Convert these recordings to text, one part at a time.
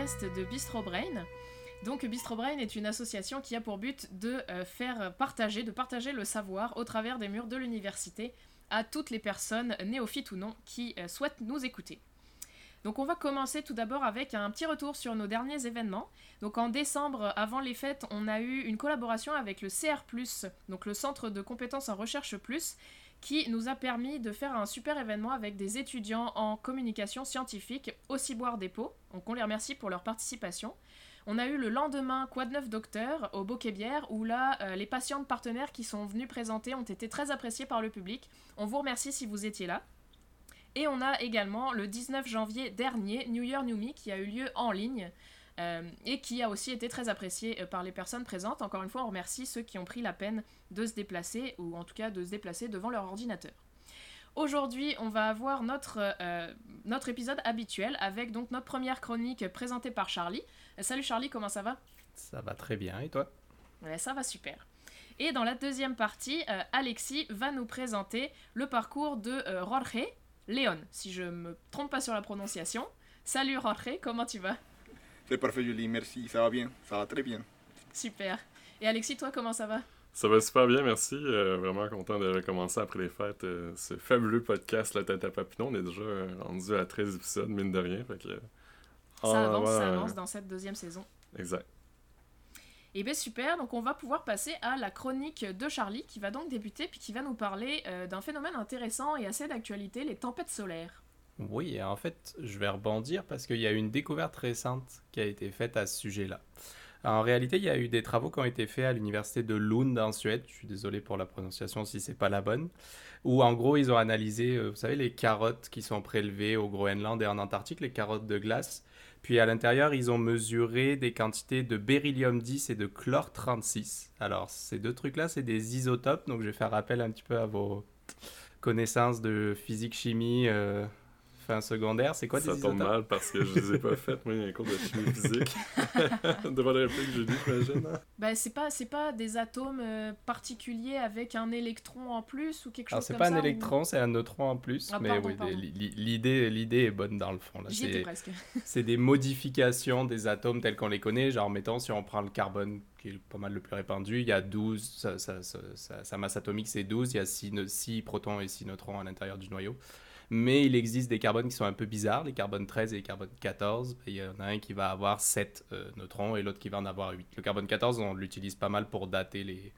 de Bistro Brain. Donc Bistro Brain est une association qui a pour but de euh, faire partager, de partager le savoir au travers des murs de l'université à toutes les personnes, néophytes ou non, qui euh, souhaitent nous écouter. Donc on va commencer tout d'abord avec un petit retour sur nos derniers événements. Donc en décembre, avant les fêtes, on a eu une collaboration avec le CR+, donc le Centre de compétences en recherche plus, qui nous a permis de faire un super événement avec des étudiants en communication scientifique au Ciboire Dépôt. Donc on les remercie pour leur participation. On a eu le lendemain Quad 9 Docteur au Bocquet-Bière où là, euh, les patientes partenaires qui sont venus présenter ont été très appréciés par le public. On vous remercie si vous étiez là. Et on a également le 19 janvier dernier New Year New Me qui a eu lieu en ligne euh, et qui a aussi été très apprécié euh, par les personnes présentes. Encore une fois, on remercie ceux qui ont pris la peine de se déplacer ou en tout cas de se déplacer devant leur ordinateur. Aujourd'hui, on va avoir notre, euh, notre épisode habituel avec donc notre première chronique présentée par Charlie. salut Charlie, comment ça va? Ça va très bien, et toi? Ouais, Ça va super. Et dans la deuxième partie, Alexis va nous présenter le parcours de Jorge Léon, si je me trompe pas sur la prononciation. Salut Jorge, comment tu vas? C'est parfait Julie, merci, ça va bien, ça va très bien. Super. Et Alexis, toi, comment ça va? Ça va super bien, merci. Euh, vraiment content de recommencer après les fêtes euh, ce fabuleux podcast La tête à papillon. On est déjà rendu à 13 épisodes, mine de rien. Fait que, ça avance, ça avance dans cette deuxième saison. Exact. Et eh bien super, donc on va pouvoir passer à la chronique de Charlie qui va donc débuter puis qui va nous parler euh, d'un phénomène intéressant et assez d'actualité, les tempêtes solaires. Oui, en fait, je vais rebondir parce qu'il y a une découverte récente qui a été faite à ce sujet-là. En réalité, il y a eu des travaux qui ont été faits à l'université de Lund en Suède, je suis désolé pour la prononciation si c'est pas la bonne, où en gros ils ont analysé, euh, vous savez, les carottes qui sont prélevées au Groenland et en Antarctique, les carottes de glace, puis à l'intérieur, ils ont mesuré des quantités de beryllium 10 et de chlore 36. Alors, ces deux trucs-là, c'est des isotopes. Donc, je vais faire appel un petit peu à vos connaissances de physique, chimie, euh, fin secondaire, c'est quoi Ça tombe mal parce que je les ai pas faites, moi, il y a un cours de chimie physique. Devant la réplique, je dis, j'imagine. Hein? Ben, c'est pas, c'est pas des atomes euh, particuliers avec un électron en plus ou quelque chose comme ça c'est pas un électron, c'est un neutron en plus. Ah, mais oui, l'idée, l'idée est bonne dans le fond. J'y étais presque. c'est des modifications des atomes tels qu'on les connaît. Genre, mettons, si on prend le carbone qui est pas mal le plus répandu, il y a 12, sa masse atomique c'est 12, il y a 6, 6 protons et 6 neutrons à l'intérieur du noyau mais il existe des carbones qui sont un peu bizarres, les carbones 13 et les carbones 14. il y en a un qui va avoir 7 euh, neutrons et l'autre qui va en avoir 8. Le carbone 14, on l'utilise pas mal pour dater les,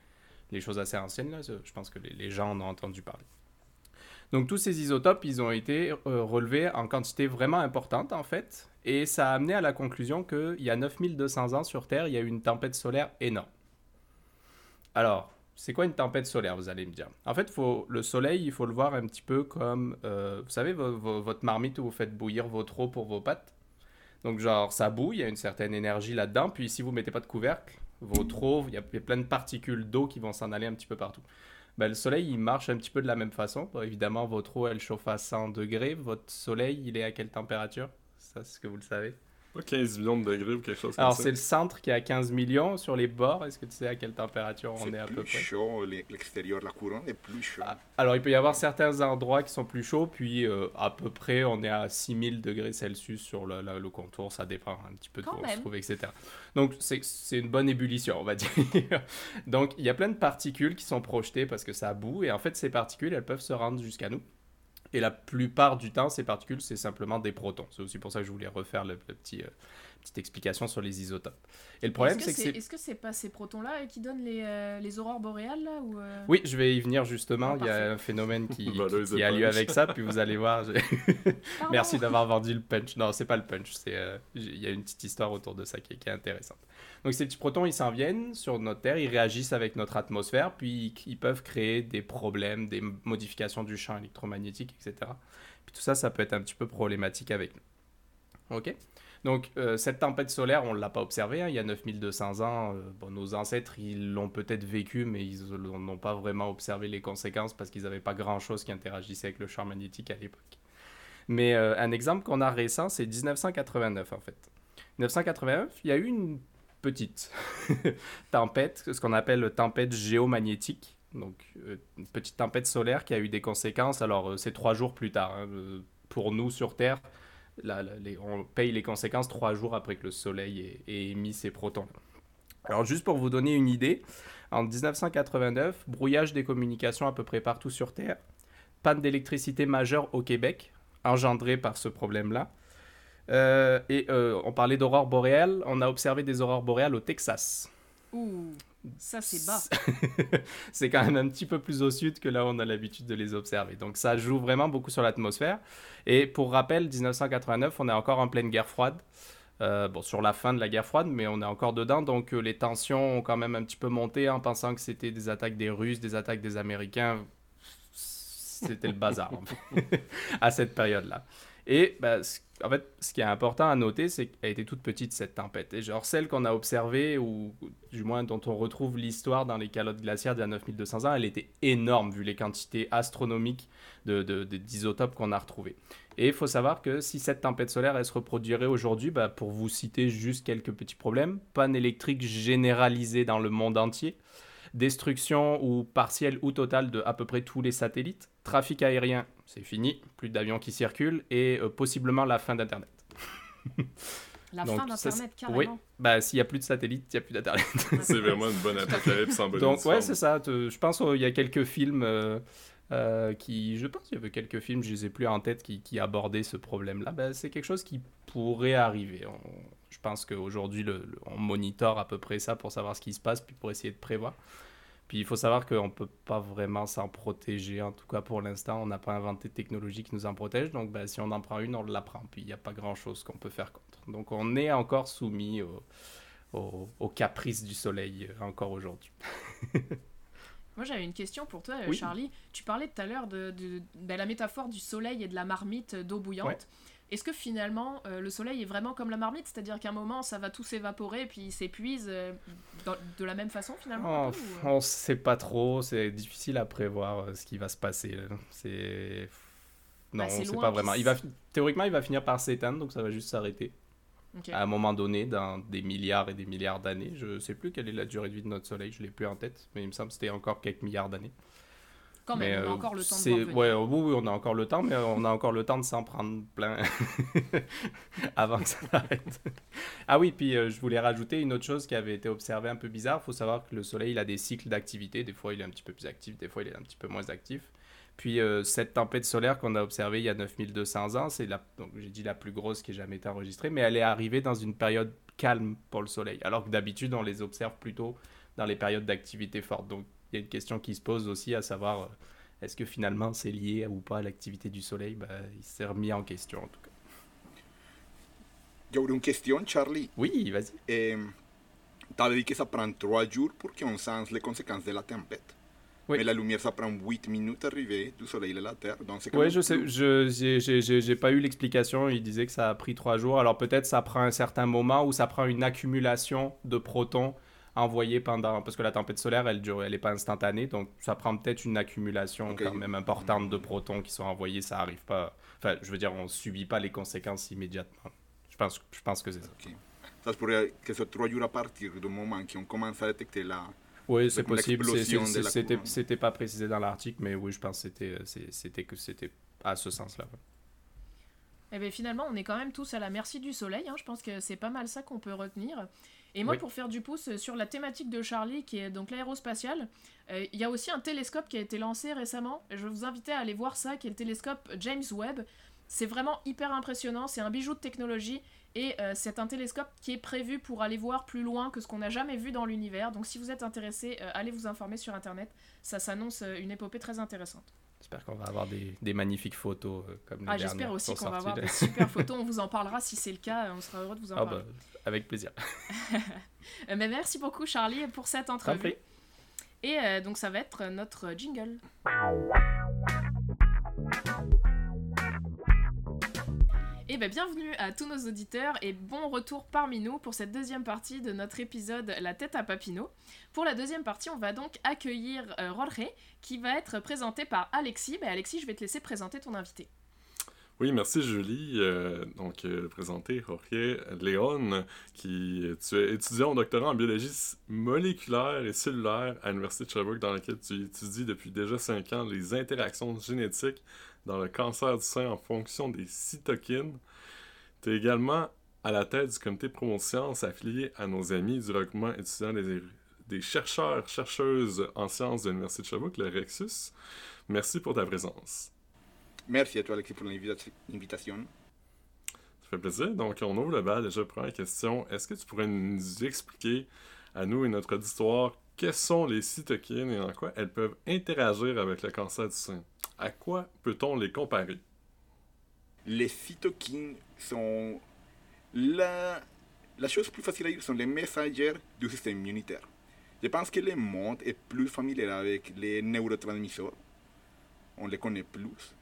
les choses assez anciennes. Là. Je pense que les, gens en ont entendu parler. Donc tous ces isotopes, ils ont été euh, relevés en quantité vraiment importante en fait, et ça a amené à la conclusion qu'il y a 9200 ans sur Terre, il y a eu une tempête solaire énorme. Alors, c'est quoi une tempête solaire, vous allez me dire? En fait, le soleil, il faut le voir un petit peu comme, euh, vous savez, votre marmite où vous faites bouillir votre eau pour vos pâtes? Donc, genre, ça bouille, il y a une certaine énergie là-dedans. Puis, si vous mettez pas de couvercle, votre eau, il y, a plein de particules d'eau qui vont s'en aller un petit peu partout. Ben, le soleil, il marche un petit peu de la même façon. évidemment, votre eau, elle chauffe à 100 degrés. Votre soleil, il est à quelle température? Ça, c'est ce que vous le savez. Pas 15 millions de degrés ou quelque chose comme Alors, c'est le centre qui est à 15 millions. Sur les bords, est-ce que tu sais à quelle température on est, à peu près? C'est plus chaud, l'extérieur de la couronne est plus chaud. Ah, alors, il peut y avoir certains endroits qui sont plus chauds, puis euh, à peu près, on est à 6000 degrés Celsius sur le, le, contour. Ça dépend un petit peu de où on se trouve, etc. Donc, c'est une bonne ébullition, on va dire. Donc, il y a plein de particules qui sont projetées parce que ça boue, et en fait, ces particules, elles peuvent se rendre jusqu'à nous. Et la plupart du temps, ces particules, c'est simplement des protons. C'est aussi pour ça que je voulais refaire le, petit, euh, petite explication sur les isotopes. Et le problème, c'est que c'est... Est-ce que c'est pas ces protons-là qui donnent les, euh, les aurores boréales là, ou euh? Oui, je vais y venir justement. Ah, il y a un phénomène qui, qui, a lieu avec ça, puis vous allez voir. Merci d'avoir vendu le punch. Non, c'est pas le punch. C'est il y a une petite histoire autour de ça qui, qui est intéressante. Donc ces petits protons, ils s'en viennent sur notre Terre, ils réagissent avec notre atmosphère, puis ils peuvent créer des problèmes, des modifications du champ électromagnétique, etc. Puis tout ça, ça peut être un petit peu problématique avec nous. Ok? Donc euh, cette tempête solaire, on ne l'a pas observée, hein, il y a 9200 ans, euh, bon, nos ancêtres, ils l'ont peut-être vécu, mais ils n'ont pas vraiment observé les conséquences parce qu'ils n'avaient pas grand-chose qui interagissait avec le champ magnétique à l'époque. Mais euh, un exemple qu'on a récent, c'est 1989 en fait. 1989, il y a eu une petite tempête, ce qu'on appelle tempête géomagnétique. Donc, euh, une petite tempête solaire qui a eu des conséquences. Alors, c'est trois jours plus tard. Hein. Pour nous sur Terre, on paye les conséquences trois jours après que le Soleil ait, émis ses protons. Alors juste pour vous donner une idée, en 1989, brouillage des communications à peu près partout sur Terre, panne d'électricité majeure au Québec, engendrée par ce problème-là. Euh, et euh, on parlait d'aurore boréale, on a observé des aurores boréales au Texas. Ouh, ça c'est bas. c'est quand même un petit peu plus au sud que là où on a l'habitude de les observer. Donc ça joue vraiment beaucoup sur l'atmosphère. Et pour rappel, 1989, on est encore en pleine guerre froide. Euh, bon, sur la fin de la guerre froide, mais on est encore dedans, donc les tensions ont quand même un petit peu monté en pensant que c'était des attaques des Russes, des attaques des Américains c'était le bazar à cette période-là. Et bah, en fait, ce qui est important à noter, c'est qu'elle était toute petite cette tempête. Et genre celle qu'on a observée, ou du moins dont on retrouve l'histoire dans les calottes glaciaires d'il y a 9200 ans, elle était énorme vu les quantités astronomiques d'isotopes de, qu'on a retrouvées. Et il faut savoir que si cette tempête solaire, elle se reproduirait aujourd'hui, bah, pour vous citer juste quelques petits problèmes, panne électrique généralisée dans le monde entier, destruction ou partielle ou totale de à peu près tous les satellites, trafic aérien, c'est fini, plus d'avions qui circulent, et euh, possiblement la fin d'Internet. La fin d'Internet, carrément. Oui, bah, s'il n'y a plus de satellites, il n'y a plus d'Internet. c'est vraiment une bonne apocalypse en bonne Donc, ouais, c'est ça. Je pense qu'il y a quelques films euh, qui. Je pense qu'il y avait quelques films, je ne les ai plus en tête, qui, qui abordaient ce problème-là. Bah, c'est quelque chose qui pourrait arriver. je pense qu'aujourd'hui, on monitore à peu près ça pour savoir ce qui se passe, puis pour essayer de prévoir. Puis il faut savoir qu'on ne peut pas vraiment s'en protéger. En tout cas, pour l'instant, on n'a pas inventé de technologie qui nous en protège. Donc, ben, si on en prend une, on la prend. Puis il n'y a pas grand-chose qu'on peut faire contre. Donc, on est encore soumis aux caprices du soleil euh, encore aujourd'hui. Moi, j'avais une question pour toi, Charlie. Tu parlais tout à l'heure de, ben, la métaphore du soleil et de la marmite d'eau bouillante. Est-ce que finalement euh, le soleil est vraiment comme la marmite, c'est-à-dire qu'à un moment ça va tout s'évaporer puis il s'épuise euh, de la même façon finalement oh, On ne sait pas trop, c'est difficile à prévoir euh, ce qui va se passer. C'est non, bah, on ne sait pas vraiment. Il va théoriquement il va finir par s'éteindre donc ça va juste s'arrêter. À un moment donné, dans des milliards et des milliards d'années, je ne sais plus quelle est la durée de vie de notre Soleil, je l'ai plus en tête, mais il me semble que c'était encore quelques milliards d'années. Quand même, on a encore le temps de ouais, oui, on a encore le temps, mais on a encore le temps de s'en prendre plein avant que ça s'arrête. ah oui, puis euh, je voulais rajouter une autre chose qui avait été observée un peu bizarre. Il faut savoir que le Soleil il a des cycles d'activité. Des fois, il est un petit peu plus actif, des fois, il est un petit peu moins actif. Puis euh, cette tempête solaire qu'on a observée il y a 9200 ans, c'est la, donc j'ai dit la plus grosse qui ait jamais été enregistrée, mais elle est arrivée dans une période calme pour le Soleil, alors que d'habitude on les observe plutôt dans les périodes d'activité forte. Donc il y a une question qui se pose aussi, à savoir, euh, est-ce que finalement c'est lié ou pas à l'activité du Soleil? Bah, Il s'est remis en question en tout cas. J'aurais une question, Charlie. Oui, vas-y. Eh, tu avais dit que ça prend trois jours pour qu'on sente les conséquences de la tempête. Oui. Mais la lumière, ça prend 8 minutes à arriver du soleil à la Terre. Oui, je sais, je n'ai pas eu l'explication. Il disait que ça a pris 3 jours. Alors peut-être ça prend un certain moment ou ça prend une accumulation de protons envoyé pendant. Parce que la tempête solaire, elle dure, elle n'est pas instantanée, donc ça prend peut-être une accumulation quand même importante de protons qui sont envoyés. Ça arrive pas. Enfin, je veux dire, on ne subit pas les conséquences immédiatement. Je pense, je pense que c'est ça. Ça pourrait que ce trois jours à partir du moment qu'on commence à détecter la. Oui, c'est possible. C'était pas précisé dans l'article, mais oui, je pense que c'était que c'était à ce sens-là. Eh bien, finalement, on est quand même tous à la merci du soleil. Hein. Je pense que c'est pas mal ça qu'on peut retenir. Et moi, pour faire du pouce sur la thématique de Charlie, qui est donc l'aérospatiale, euh, il y a aussi un télescope qui a été lancé récemment. Je vais vous inviter à aller voir ça, qui est le télescope James Webb. C'est vraiment hyper impressionnant, c'est un bijou de technologie et euh, c'est un télescope qui est prévu pour aller voir plus loin que ce qu'on n'a jamais vu dans l'univers. Donc si vous êtes intéressé, euh, allez vous informer sur Internet. Ça s'annonce une épopée très intéressante. J'espère qu'on va avoir des, des, magnifiques photos comme les ah, J'espère aussi qu'on va avoir des super photos. On vous en parlera si c'est le cas. On sera heureux de vous en ah, parler. Bah, avec plaisir. Mais merci beaucoup Charlie pour cette entrevue. Et euh, donc ça va être notre jingle. Et bien bienvenue à tous nos auditeurs et bon retour parmi nous pour cette deuxième partie de notre épisode La tête à Papineau. Pour la deuxième partie, on va donc accueillir euh, qui va être présenté par Alexis. Ben, Alexis, je vais te laisser présenter ton invité. Oui, merci Julie. Euh, donc, euh, présenter Jorge Léon, qui tu es étudiant en doctorat en biologie moléculaire et cellulaire à l'Université de Sherbrooke, dans laquelle tu étudies depuis déjà cinq ans les interactions génétiques dans le cancer du sein en fonction des cytokines. Tu es également à la tête du comité promo sciences affilié à nos amis du regroupement étudiant des, des chercheurs, chercheuses en sciences de l'Université de Sherbrooke, le Rexus. Merci pour ta présence. Merci à toi, Alexis, pour l'invitation. Ça fait plaisir. Donc, on ouvre le bal. Déjà, première question. Est-ce que tu pourrais nous expliquer, à nous et notre auditoire, quelles sont les cytokines et en quoi elles peuvent interagir avec le cancer du sein? À quoi peut-on les comparer? Les cytokines sont la, chose plus facile à dire sont les messagers du système immunitaire. Je pense que le monde est plus familier avec les neurotransmisseurs. On les connaît plus.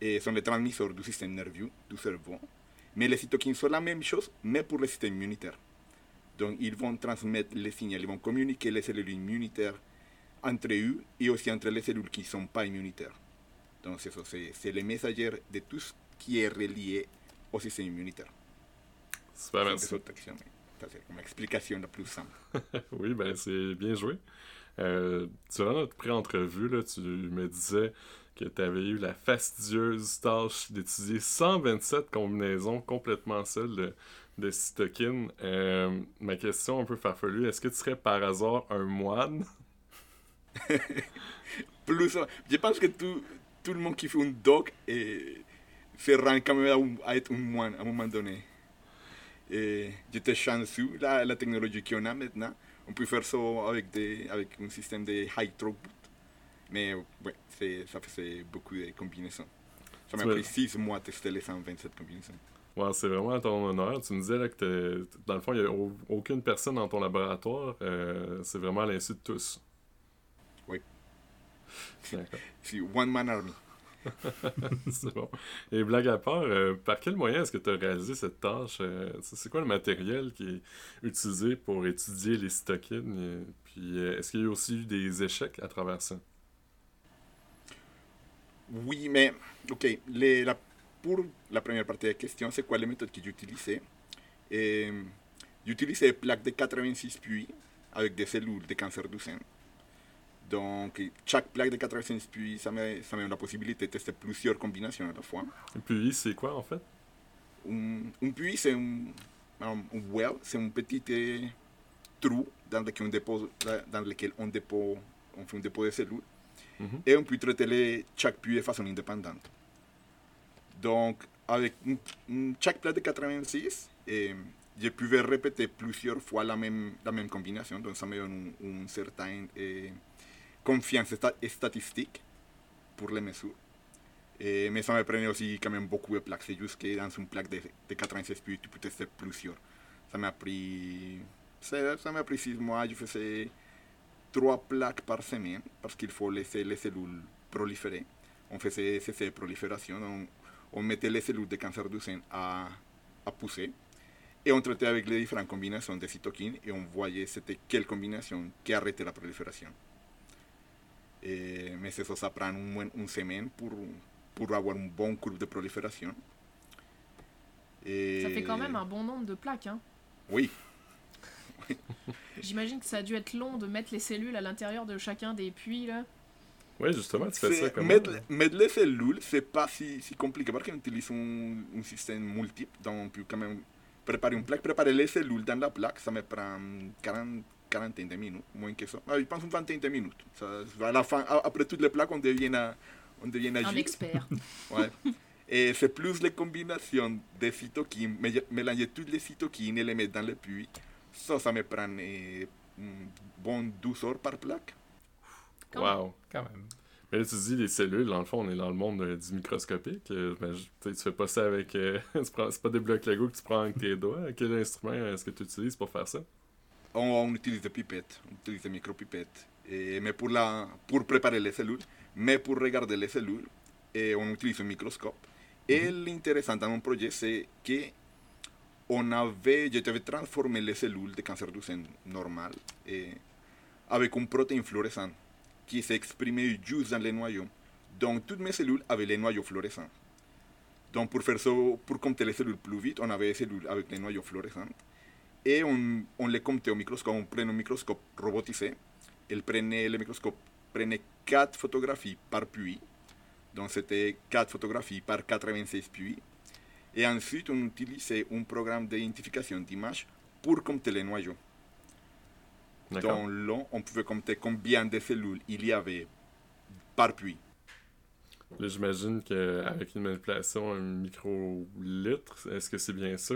Et sont les transmisseurs du système nerveux, du cerveau. Mais les cytokines sont la même chose, mais pour le système immunitaire. Donc, ils vont transmettre les signaux, ils vont communiquer les cellules immunitaires entre eux et aussi entre les cellules qui ne sont pas immunitaires. C'est les messagers de tout ce qui est relié au système immunitaire. Super, merci. C'est comme explication la plus simple. oui, ben c'est bien joué. Euh, durant notre pré-entrevue, tu me disais que tu avais eu la fastidieuse tâche d'étudier 127 combinaisons complètement seules de, de cytokines. Euh, ma question un peu farfelue, est-ce que tu serais par hasard un moine? Plus, je pense que tout, tout le monde qui fait un doc se rend quand même à, être un moine à un moment donné. Et j'étais chanceux, la, la technologie qu'on a maintenant, on peut faire ça avec, des, avec un système de high throughput. Mais ouais, ça faisait beaucoup de combinaisons. Ça m'a pris 6 mois de tester les 127 combinaisons. Ouais, c'est vraiment à ton honneur. Tu me disais là, que dans le fond, il n'y a aucune personne dans ton laboratoire. Euh, c'est vraiment à l'insu de tous. One Man Army. c'est bon. Et blague à part, euh, par quel moyen est-ce que tu as réalisé cette tâche? Euh, c'est quoi le matériel qui est utilisé pour étudier les cytokines? puis est-ce qu'il y a aussi eu des échecs à travers ça? Oui, mais ok, les, la pour la première partie de la question, c'est quoi les méthodes que j'utilisais? Euh, J'utilisais des plaques de 86 puits avec des cellules de cancer du sein. Donc, chaque plaque de 86 puits, ça me, ça me donne la possibilité de tester plusieurs combinaisons à la fois. Un puits, c'est quoi en fait? Un, un puits, c'est un, un, well, c'est un petit euh, trou dans lequel on dépose, dans lequel on, dépose, on fait un dépôt de cellules. Mm -hmm. Et on peut traiter chaque puits de façon indépendante. Donc, avec chaque plat de 86, eh, je pouvais répéter plusieurs fois la même, la même combinaison. Donc, ça me donne un certain eh, confiance statistique pour les mesures. Eh, mais ça me prenait aussi quand même beaucoup de plaques. C'est juste que dans une plaque de, de 86 puis tu peux tester plusieurs. Ça m'a pris, ça, m'a pris 6 mois. Je faisais 3 plaques par semaine parce qu'il faut laisser les cellules proliférer. On faisait ces prolifération. Donc, on mettait les cellules de cancer du sein à, à pousser et on traitait avec les différentes combinaisons de cytokines et on voyait c'était quelle combinaison qui arrêtait la prolifération. Mais ça, ça prend un, une semaine pour, pour avoir une bonne courbe de prolifération. Et... Ça fait quand même un bon nombre de plaques, hein Oui. J'imagine que ça a dû être long de mettre les cellules à l'intérieur de chacun des puits, là. Oui, justement, tu fais ça comme mettre, mettre les cellules, c'est pas si, si compliqué parce qu'on utilise un, un, système multiple, donc on peut quand même préparer une plaque, préparer les cellules dans la plaque, ça me prend 40, quarantaine de minutes, moins que ça. Je pense une vingtaine de minutes. Ça, à la fin, après toutes les plaques, on devient, à, on devient agile. Un expert. ouais. Et c'est plus les combinaisons de cytokines, mélanger toutes les cytokines et les mettre dans le puits. Ça, ça me prend eh, bon 12 heures par plaque. Quand wow, même. quand même. Mais là, tu dis les cellules, dans le fond, on est dans le monde euh, du microscopique. Euh, ben, tu fais pas ça avec. Euh, c'est pas des blocs Lego que tu prends avec tes doigts. Quel instrument est-ce que tu utilises pour faire ça? On, utilise des pipettes, on utilise des micropipettes. Et, mais pour, la, pour préparer les cellules, mais pour regarder les cellules, et on utilise un microscope. Mm -hmm. Et l'intéressant dans mon projet, c'est que on avait, je devais transformer les cellules de cancer du sein normal et, avec une protéine fluorescente qui s'exprimait juste dans les noyaux. Donc toutes mes cellules avaient les noyaux fluorescents. Donc pour faire ça, pour compter les cellules plus vite, on avait des cellules avec les noyaux fluorescents. Et on, on les comptait au microscope, on prenait un microscope robotisé. Elle prenait, le microscope prenait 4 photographies par puits. Donc c'était 4 photographies par 86 puits. Et ensuite, on utilisait un programme d'identification d'images pour compter les noyaux. Dans l'eau, on pouvait compter combien de cellules il y avait par puits. J'imagine qu'avec une manipulation un microlitre, est-ce que c'est bien ça?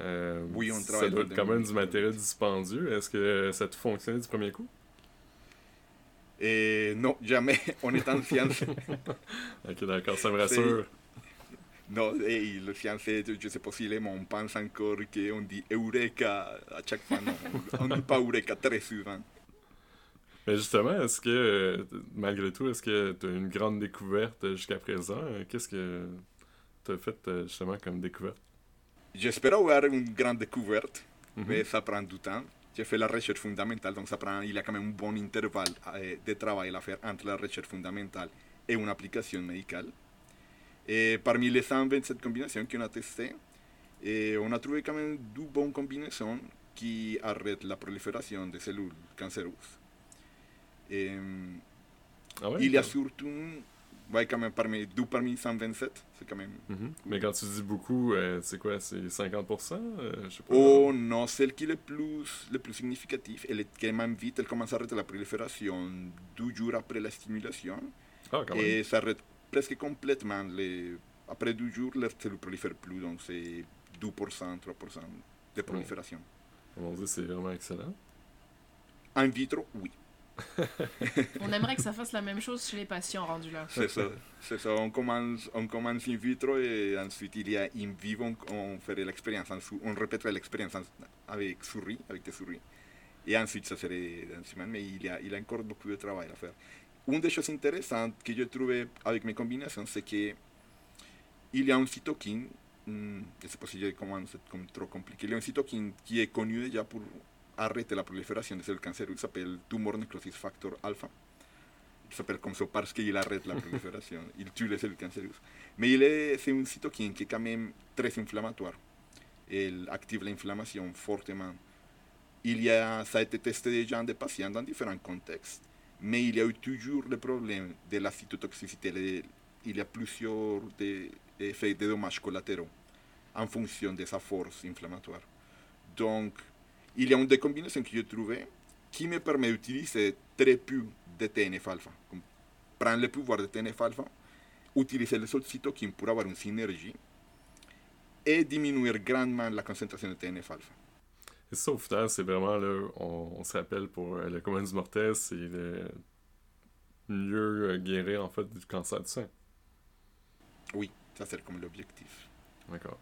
Euh, oui, on travaille. Ça doit être quand même du matériel dispendieux. Est-ce que ça a fonctionné du premier coup? Et non, jamais. On est en science. ok, d'accord, ça me rassure. Non, et le fiancé, je sais pas s'il mais on pense encore qu'on dit Eureka à chaque fois. Non, on ne dit pas Eureka très souvent. Mais justement, est-ce que, malgré tout, est-ce que tu as une grande découverte jusqu'à présent? Qu'est-ce que tu as fait justement comme découverte? J'espère avoir une grande découverte, mhm. mais ça prend du temps. J'ai fait la recherche fondamentale, donc ça prend, il y a quand même un bon intervalle eh, de travail à faire entre la recherche fondamentale et une application médicale. Et parmi les 127 combinaisons qu'on a testées, et on a trouvé quand même deux bonnes combinaisons qui arrêtent la prolifération des cellules cancéreuses. Et, ah il y a surtout ouais, quand même parmi, deux parmi 127, c'est quand même... Mhm. Mais quand tu dis beaucoup, euh, c'est quoi, c'est 50% euh, je sais pas, Oh non, celle qui est le plus, le plus significatif, elle est quand même vite, elle commence à arrêter la prolifération deux jours après la stimulation. Ah, quand même. Et ça arrête presque complètement. Les, après deux jours, les cellules ne prolifèrent plus, donc c'est 2%, 3% de prolifération. On dit c'est vraiment excellent. En vitro, oui. On aimerait que ça fasse la même chose chez les patients rendus là. C'est ça, c'est ça. On commence, on commence in vitro et ensuite il y a in vivo, on, ferait l'expérience, on répéterait l'expérience avec souris, avec des souris. Et ensuite ça serait dans semaine, mais il y, a, il a encore beaucoup de travail à faire. Une des choses intéressantes que j'ai trouvé avec mes combinaisons, c'est qu'il y a un cytokine, hmm, je ne sais pas si je comme trop compliqué, il y a un cytokine qui est connu déjà pour arrêter la prolifération des cellules cancéreuses, il s'appelle tumor necrosis factor alpha. Il s'appelle comme ça parce qu'il arrête la prolifération, il tue les cellules cancéreuses. Mais il est, c'est un cytokine qui est quand même très inflammatoire. Il active l'inflammation fortement. Il y a, ça a été testé déjà en des patients dans différents contextes mais il y a eu toujours le problème de la cytotoxicité. Il y a plusieurs effets de dommages collatéraux en fonction de sa force inflammatoire. Donc, il y a une des combinaisons que j'ai trouvées qui me permet d'utiliser très peu de TNF-alpha. Prendre le pouvoir de TNF-alpha, utiliser les autres cytokines pour avoir une synergie et diminuer grandement la concentration de TNF-alpha. Et ça, au final, c'est vraiment là, on, se rappelle pour euh, le commun du mortel, c'est de mieux euh, guérir en fait du cancer du sein. Oui, ça c'est comme l'objectif. D'accord.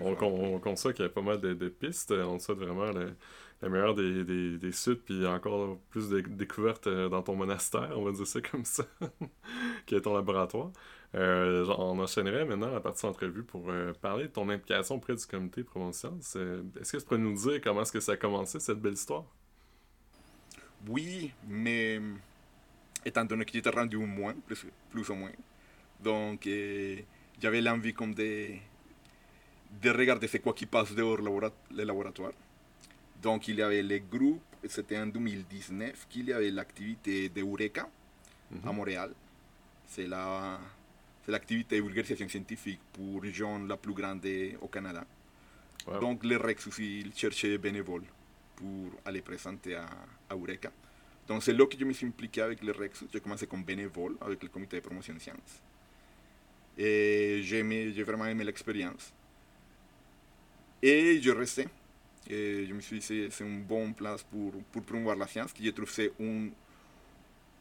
On, on, constate qu'il y a pas mal de, pistes. On souhaite vraiment le, la meilleure des, des, des suites, puis encore plus de découvertes euh, dans ton monastère, on va dire ça comme ça, qui est ton laboratoire. Euh, on enchaînerait maintenant la partie entrevue pour euh, parler de ton implication auprès du comité promotion. Est-ce que tu pourrais nous dire comment est-ce que ça a commencé, cette belle histoire? Oui, mais étant donné que j'étais rendu moins, plus, plus ou moins, donc j'avais l'envie comme de, de regarder c'est quoi qui passe dehors le laboratoire. Donc il y avait les groupes, c'était en 2019 qu'il y avait l'activité de Eureka à Montréal. C'est la c'est l'activité de vulgarisation scientifique pour région la plus grande au Canada. Donc les Rexus, ils cherchaient des bénévoles pour aller présenter à, Eureka. Donc c'est là que je me suis impliqué avec les Rexus. J'ai commencé comme bénévole avec le comité de promotion de sciences. Et j'ai vraiment aimé l'expérience. Et je restais. Et je me suis dit c'est une bonne place pour, pour promouvoir la science, que je trouve c'est une,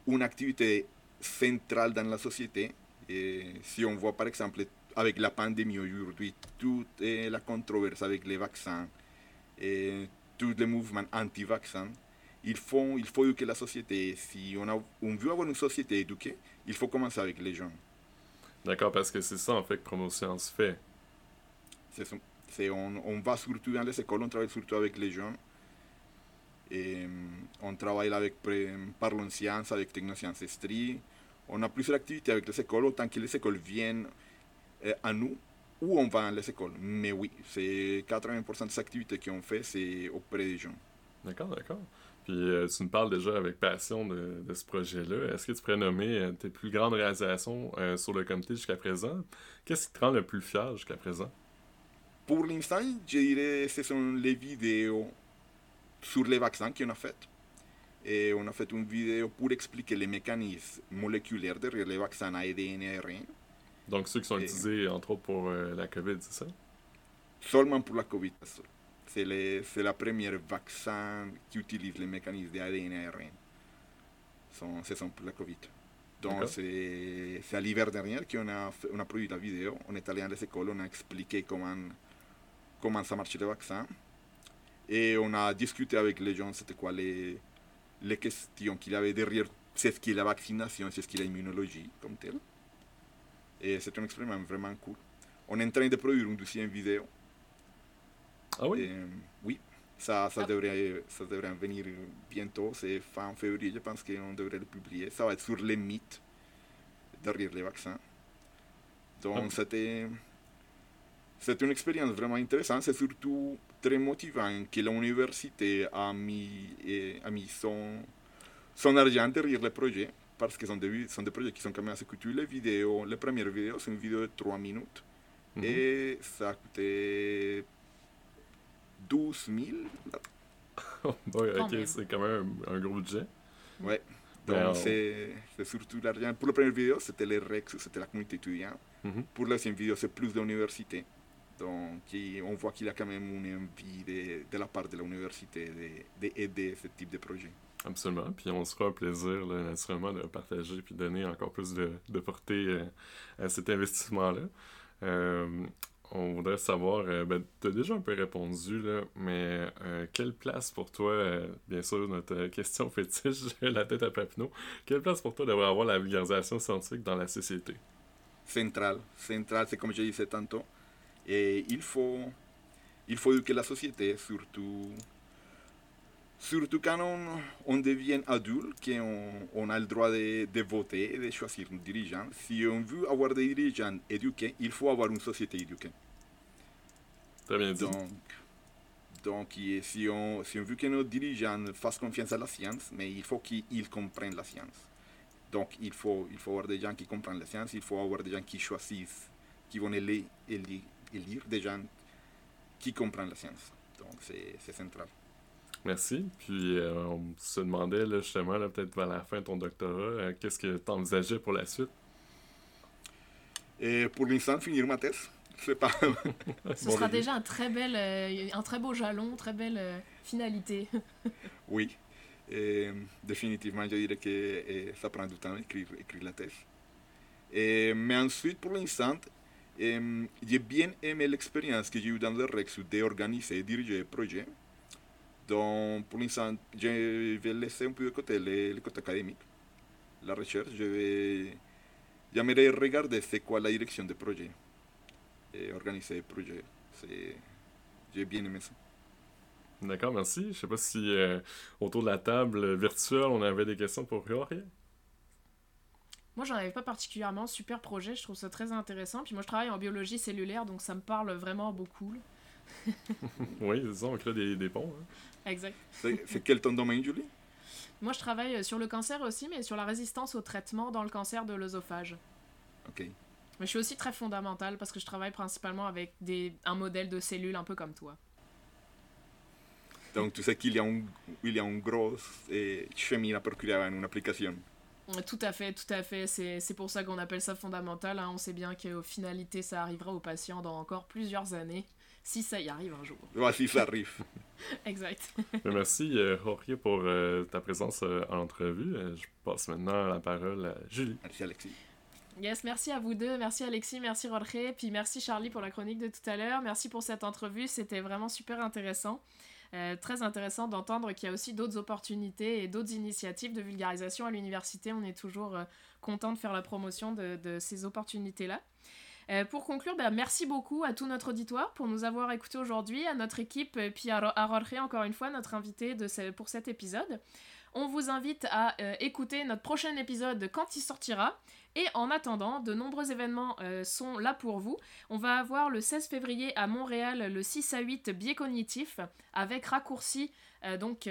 une activité centrale dans la société et si on voit par exemple avec la pandémie aujourd'hui, toute la controverse avec les vaccins et tous les mouvements anti-vaccins, il faut, il faut éduquer la société. Si on, a, on veut avoir une société éduquée, il faut commencer avec les jeunes. D'accord, parce que c'est ça en fait que Promotion se fait. C'est on, on, va surtout dans les écoles, on travaille surtout avec les jeunes. Et on travaille avec Parlons Sciences, avec Technosciences Estrie, on a plusieurs activités avec les écoles, autant que les écoles viennent euh, à nous ou on va à les écoles. Mais oui, c'est 80% des activités qu'on fait, c'est auprès des gens. D'accord, d'accord. Puis euh, tu nous parles déjà avec passion de, ce projet-là. Est-ce que tu pourrais nommer euh, tes plus grandes réalisations sur le comité jusqu'à présent? Qu'est-ce qui te rend le plus fier jusqu'à présent? Pour l'instant, je dirais que ce sont les vidéos sur les vaccins qu'on a faites. Et on a fait une vidéo pour expliquer les mécanismes moléculaires derrière les vaccins ADN et ARN. Donc ceux qui sont utilisés entre autres pour euh, la COVID, c'est ça? Seulement pour la COVID. C'est la première vaccin qui utilise les mécanismes d'ADN et ARN. C'est pour la COVID. Donc c'est à l'hiver dernier qu'on a, on a produit la vidéo. On est allé dans les écoles, on a expliqué comment, comment ça marche le vaccin. Et on a discuté avec les gens, c'était quoi les, les questions qu'il y avait derrière c'est ce qu'est la vaccination, c'est ce qu'est l'immunologie comme tel. Et c'est un expériment vraiment cool. On est en train de produire une deuxième vidéo. Ah oui? oui, ça, ça, devrait, ça devrait venir bientôt. C'est fin février, je pense qu'on devrait le publier. Ça va être sur les mythes derrière les vaccins. Donc ah. c'était c'est une expérience vraiment intéressante. C'est surtout très motivant que l'université a mis, a mis son, son argent derrière le projet parce que sont des, sont des projets qui sont quand même assez coûteux. Les vidéos, les premières vidéos, c'est une vidéo de 3 minutes mhm. et ça a coûté 12 000. ok, c'est quand même un, gros budget. Ouais. Donc, c'est surtout l'argent. Pour la première vidéo, c'était les REX, c'était la communauté étudiante. Mhm. Pour la deuxième vidéo, c'est plus de l'université. Donc, on voit qu'il y a quand même une envie de, de la part de l'université d'aider ce type de projet. Absolument. Puis on sera un plaisir, naturellement, de partager puis donner encore plus de, de portée euh, à cet investissement-là. Euh, on voudrait savoir, euh, ben, tu as déjà un peu répondu, là, mais quelle place pour toi, bien sûr, notre question fétiche, la tête à Papineau, quelle place pour toi devrait avoir la vulgarisation scientifique dans la société? Centrale. Centrale, c'est comme je disais tantôt. Et il faut, il faut que la société, surtout, surtout quand on, on devient adulte, qu'on on a le droit de, de voter et de choisir un dirigeant, si on veut avoir des dirigeants éduqués, il faut avoir une société éduquée. Très bien dit. Donc, donc si, on, si on veut que nos dirigeants fassent confiance à la science, mais il faut qu'ils comprennent la science. Donc il faut, il faut avoir des gens qui comprennent la science, il faut avoir des gens qui choisissent, qui vont élire, élire des gens qui comprennent la science. Donc, c'est central. Merci. Puis, euh, on se demandait là, justement, peut-être vers la fin de ton doctorat, euh, qu'est-ce que tu envisageais pour la suite? Et pour l'instant, finir ma thèse. C'est pas. Ce sera déjà un très, bel, euh, un très beau jalon, très belle finalité. oui. Et, définitivement, je dirais que ça prend du temps d'écrire écrire la thèse. Et, mais ensuite, pour l'instant, j'ai bien aimé l'expérience que j'ai eue dans le Rex d'organiser et diriger le projet. Donc, pour l'instant, je vais laisser un peu de côté le, côté académique, la recherche. Je vais. J'aimerais regarder c'est quoi la direction du projet et organiser le projet. J'ai bien aimé ça. D'accord, merci. Je ne sais pas si euh, autour de la table virtuelle, on avait des questions pour Jorge? Moi, j'en avais pas particulièrement. Super projet, je trouve ça très intéressant. Puis moi, je travaille en biologie cellulaire, donc ça me parle vraiment beaucoup. oui, c'est ça, on crée des, des ponts. Hein. Exact. C'est quel ton domaine, Julie? Moi, je travaille euh, sur le cancer aussi, mais sur la résistance au traitement dans le cancer de l'œsophage. Ok. Mais je suis aussi très fondamentale parce que je travaille principalement avec des, un modèle de cellules un peu comme toi. Donc, tu sais qu'il y a un, il y a un gros eh, chemin à procurer en une application. Tout à fait, tout à fait. C'est pour ça qu'on appelle ça fondamental. Hein. On sait bien qu'au finalité, ça arrivera aux patients dans encore plusieurs années, si ça y arrive un jour. si ça arrive. exact. Merci, euh, Jorge, pour euh, ta présence euh, en entrevue. je passe maintenant la parole à Julie. Merci, Alexis. Yes, merci à vous deux. Merci, Alexis. Merci, Jorge. Puis merci, Charlie, pour la chronique de tout à l'heure. Merci pour cette entrevue. C'était vraiment super intéressant. Euh, très intéressant d'entendre qu'il y a aussi d'autres opportunités et d'autres initiatives de vulgarisation à l'université. On est toujours euh, content de faire la promotion de, ces opportunités-là. Euh, pour conclure, bah, merci beaucoup à tout notre auditoire pour nous avoir écoutés aujourd'hui, à notre équipe, et puis à, Jorge, encore une fois, notre invité de pour cet épisode. On vous invite à écouter notre prochain épisode quand il sortira. Et en attendant, de nombreux événements euh, sont là pour vous. On va avoir le 16 février à Montréal le 6 à 8 biais cognitif avec raccourci. Euh, donc.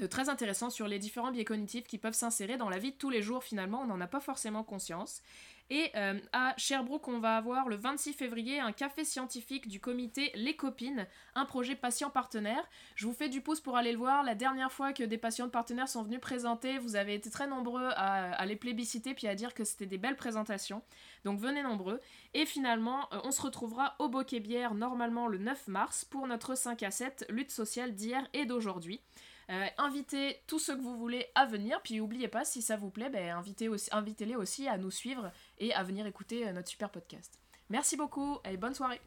Euh, très intéressant sur les différents biais cognitifs qui peuvent s'insérer dans la vie de tous les jours finalement, on n'en a pas forcément conscience. Et euh, à Sherbrooke, on va avoir le 26 février un café scientifique du comité Les Copines, un projet patient partenaire. Je vous fais du pouce pour aller le voir. La dernière fois que des patients partenaires sont venus présenter, vous avez été très nombreux à, les plébisciter puis à dire que c'était des belles présentations. Donc venez nombreux. Et finalement, euh, on se retrouvera au Bokeh Bière normalement le 9 mars pour notre 5 à 7 lutte sociale d'hier et d'aujourd'hui. Euh, invitez tous ceux que vous voulez à venir. Puis n'oubliez pas, si ça vous plaît, ben, invitez-les aussi à nous suivre et à venir écouter euh, notre super podcast. Merci beaucoup et bonne soirée.